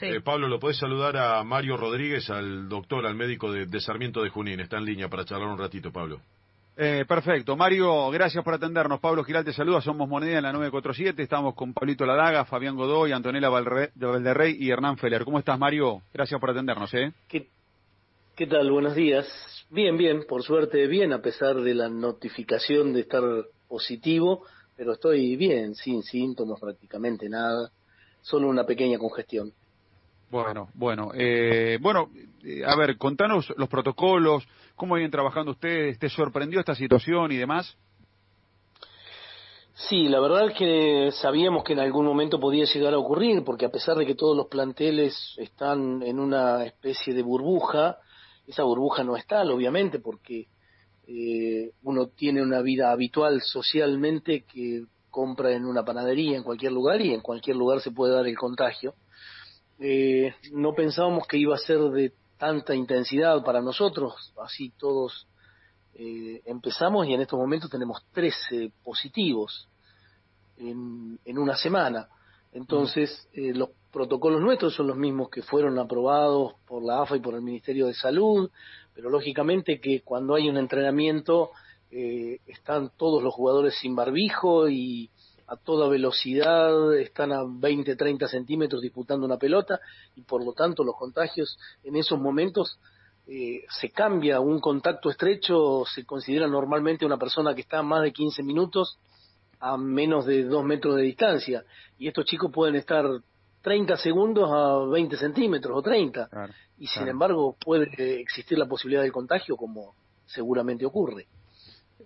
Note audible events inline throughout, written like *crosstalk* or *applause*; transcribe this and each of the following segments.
Eh, Pablo, ¿lo puedes saludar a Mario Rodríguez, al doctor, al médico de, de Sarmiento de Junín? Está en línea para charlar un ratito, Pablo. Eh, perfecto. Mario, gracias por atendernos. Pablo Giral te saluda. Somos Moneda en la 947. Estamos con Pablito Ladaga, Fabián Godoy, Antonella Valderrey y Hernán Feller. ¿Cómo estás, Mario? Gracias por atendernos. ¿eh? ¿Qué, ¿Qué tal? Buenos días. Bien, bien. Por suerte, bien, a pesar de la notificación de estar positivo. Pero estoy bien, sin síntomas, prácticamente nada. Solo una pequeña congestión. Bueno, bueno, eh, bueno, eh, a ver, contanos los protocolos, cómo vienen trabajando ustedes, ¿te sorprendió esta situación y demás? Sí, la verdad es que sabíamos que en algún momento podía llegar a ocurrir, porque a pesar de que todos los planteles están en una especie de burbuja, esa burbuja no es tal, obviamente, porque eh, uno tiene una vida habitual socialmente que compra en una panadería en cualquier lugar y en cualquier lugar se puede dar el contagio eh, no pensábamos que iba a ser de tanta intensidad para nosotros, así todos eh, empezamos y en estos momentos tenemos 13 positivos en, en una semana. Entonces, eh, los protocolos nuestros son los mismos que fueron aprobados por la AFA y por el Ministerio de Salud, pero lógicamente que cuando hay un entrenamiento eh, están todos los jugadores sin barbijo y a toda velocidad, están a 20, 30 centímetros disputando una pelota y por lo tanto los contagios en esos momentos eh, se cambia. Un contacto estrecho se considera normalmente una persona que está a más de 15 minutos a menos de 2 metros de distancia y estos chicos pueden estar 30 segundos a 20 centímetros o 30 y sin embargo puede existir la posibilidad de contagio como seguramente ocurre.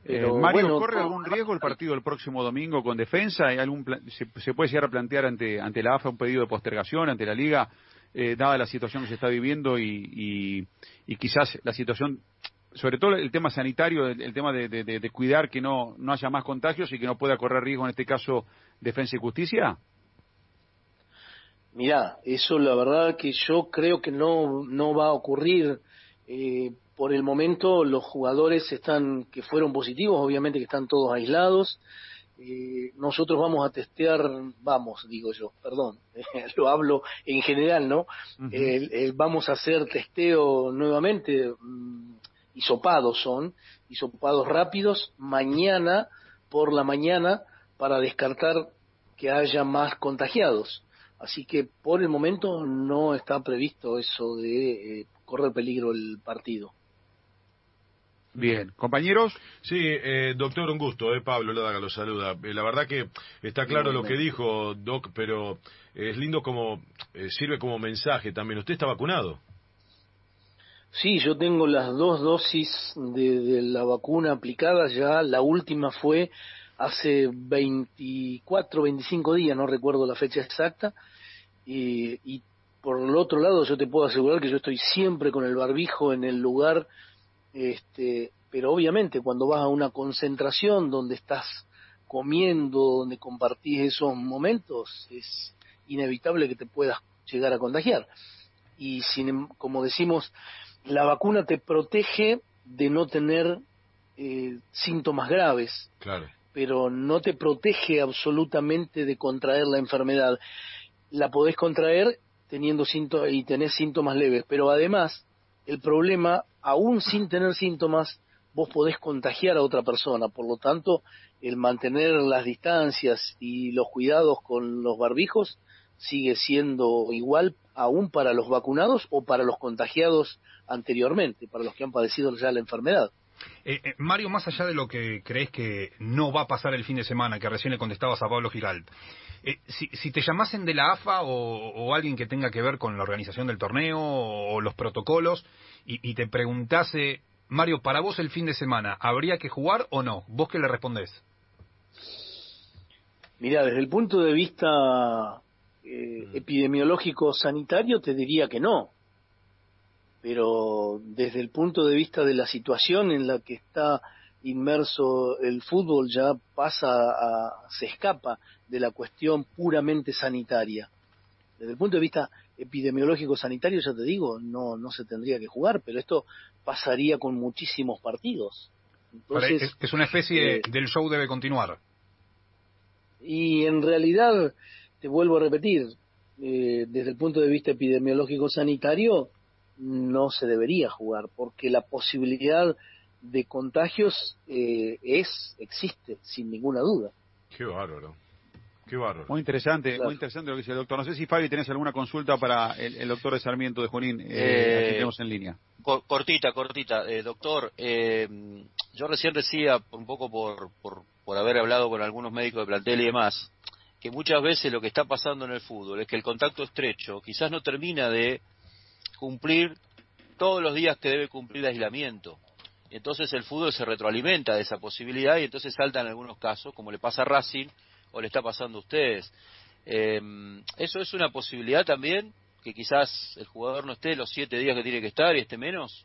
Eh, Mario, ¿corre algún riesgo el partido el próximo domingo con defensa? ¿Hay algún se, puede llegar a plantear ante, ante la AFA un pedido de postergación, ante la Liga, eh, dada la situación que se está viviendo y, y, quizás la situación, sobre todo el tema sanitario, el, tema de, de, cuidar que no, no haya más contagios y que no pueda correr riesgo, en este caso, Defensa y Justicia? Mirá, eso la verdad que yo creo que no, no va a ocurrir. Eh, por el momento los jugadores están que fueron positivos, obviamente que están todos aislados. Eh, nosotros vamos a testear, vamos, digo yo, perdón, *laughs* lo hablo en general, ¿no? vamos a hacer testeo nuevamente, mm, hisopados son, hisopados rápidos, mañana por la mañana para descartar que haya más contagiados. Así que por el momento no está previsto eso de eh, correr peligro el partido. Bien, compañeros. Sí, eh, doctor, un gusto, eh, Pablo Ladaga lo saluda. Eh, la verdad que está claro lo que dijo, Doc, pero es lindo como eh, sirve como mensaje también. ¿Usted está vacunado? Sí, yo tengo las dos dosis de, la vacuna aplicadas ya. La última fue hace 24, 25 días, no recuerdo la fecha exacta. y por el otro lado, yo te puedo asegurar que yo estoy siempre con el barbijo en el lugar este, pero obviamente cuando vas a una concentración donde estás comiendo, donde compartís esos momentos, es inevitable que te puedas llegar a contagiar. Y sin, em, como decimos, la vacuna te protege de no tener eh, síntomas graves, claro. pero no te protege absolutamente de contraer la enfermedad. La podés contraer teniendo síntomas y tenés síntomas leves, pero además el problema, aún sin tener síntomas, vos podés contagiar a otra persona. Por lo tanto, el mantener las distancias y los cuidados con los barbijos sigue siendo igual aún para los vacunados o para los contagiados anteriormente, para los que han padecido ya la enfermedad. Eh, eh, Mario, más allá de lo que crees que no va a pasar el fin de semana, que recién le contestabas a Pablo Giralt, eh, si, te llamasen de la AFA o, alguien que tenga que ver con la organización del torneo o, los protocolos y, te preguntase, Mario, para vos el fin de semana, ¿habría que jugar o no? ¿Vos qué le respondés? Mira, desde el punto de vista mm. epidemiológico sanitario te diría que no pero desde el punto de vista de la situación en la que está inmerso el fútbol ya pasa a, se escapa de la cuestión puramente sanitaria. Desde el punto de vista epidemiológico sanitario, ya te digo, no, no se tendría que jugar, pero esto pasaría con muchísimos partidos. Entonces, es una especie eh, del show debe continuar. Y en realidad, te vuelvo a repetir, eh, desde el punto de vista epidemiológico sanitario, no se debería jugar, porque la posibilidad de contagios eh, es existe, sin ninguna duda. Qué bárbaro. Muy interesante, muy interesante lo que dice el doctor. No sé si Fabi tenés alguna consulta para el, doctor de Sarmiento de Junín, eh, eh tenemos en línea. Cortita, cortita. Eh, doctor, eh, yo recién decía, un poco por, por, por haber hablado con algunos médicos de plantel y demás, que muchas veces lo que está pasando en el fútbol es que el contacto estrecho quizás no termina de cumplir todos los días que debe cumplir el aislamiento. Entonces el fútbol se retroalimenta de esa posibilidad y entonces salta en algunos casos, como le pasa a Racing, o le está pasando a ustedes. Eh, ¿Eso es una posibilidad también? Que quizás el jugador no esté los siete días que tiene que estar y esté menos.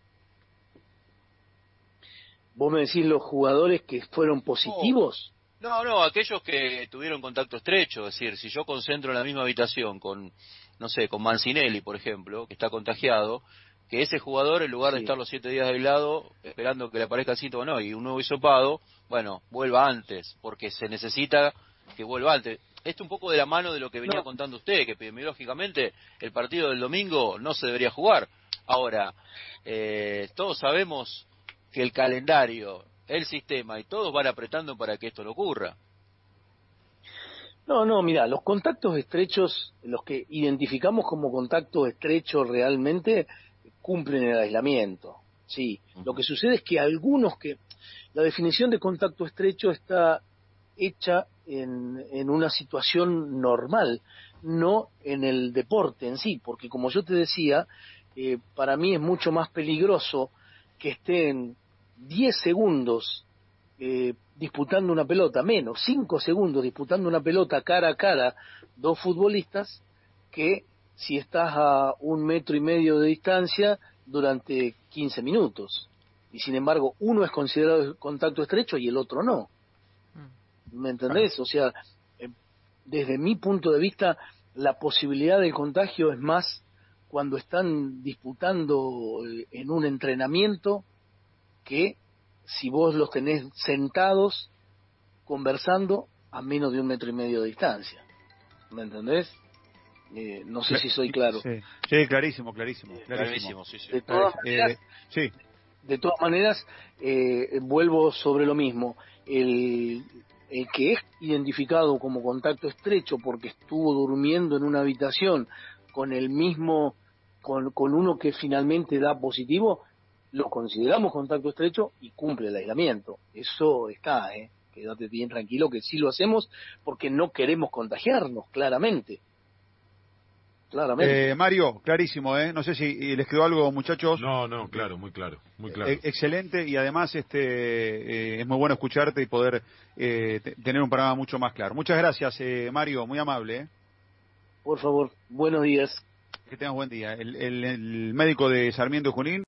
¿Vos me decís los jugadores que fueron positivos? No, no, aquellos que tuvieron contacto estrecho. Es decir, si yo concentro en la misma habitación con, no sé, con Mancinelli, por ejemplo, que está contagiado, que ese jugador, en lugar de estar los siete días aislado, esperando que le aparezca el síntoma, no, y un nuevo hisopado, bueno, vuelva antes, porque se necesita que vuelva antes. Esto un poco de la mano de lo que venía contando usted, que epidemiológicamente el partido del domingo no se debería jugar. Ahora, eh, todos sabemos que el calendario, el sistema y todos van apretando para que esto no ocurra. No, no, mira, los contactos estrechos, los que identificamos como contactos estrechos realmente, cumplen el aislamiento. Sí, lo que sucede es que algunos que la definición de contacto estrecho está hecha en, una situación normal, no en el deporte en sí, porque como yo te decía, eh, para mí es mucho más peligroso que estén 10 segundos eh, disputando una pelota, menos 5 segundos disputando una pelota cara a cara dos futbolistas, que si estás a un metro y medio de distancia durante 15 minutos. Y sin embargo, uno es considerado contacto estrecho y el otro no. ¿Me entendés? O sea, eh, desde mi punto de vista, la posibilidad de contagio es más cuando están disputando eh, en un entrenamiento que si vos los tenés sentados conversando a menos de un metro y medio de distancia. ¿Me entendés? Eh, no sé si soy claro. Sí, clarísimo, clarísimo. clarísimo. De todas maneras, de todas maneras vuelvo sobre lo mismo. El, el que es identificado como contacto estrecho porque estuvo durmiendo en una habitación con el mismo, con, uno que finalmente da positivo, lo consideramos contacto estrecho y cumple el aislamiento. Eso está, ¿eh? Quédate bien tranquilo que sí lo hacemos porque no queremos contagiarnos, claramente. Eh, Mario, clarísimo, ¿eh? No sé si les quedó algo, muchachos. No, no, claro, muy claro, muy claro. E-, excelente y además este eh, es muy bueno escucharte y poder eh, tener un programa mucho más claro. Muchas gracias, Mario, muy amable. Por favor, buenos días. Que tengas buen día. El, el médico de Sarmiento Junín.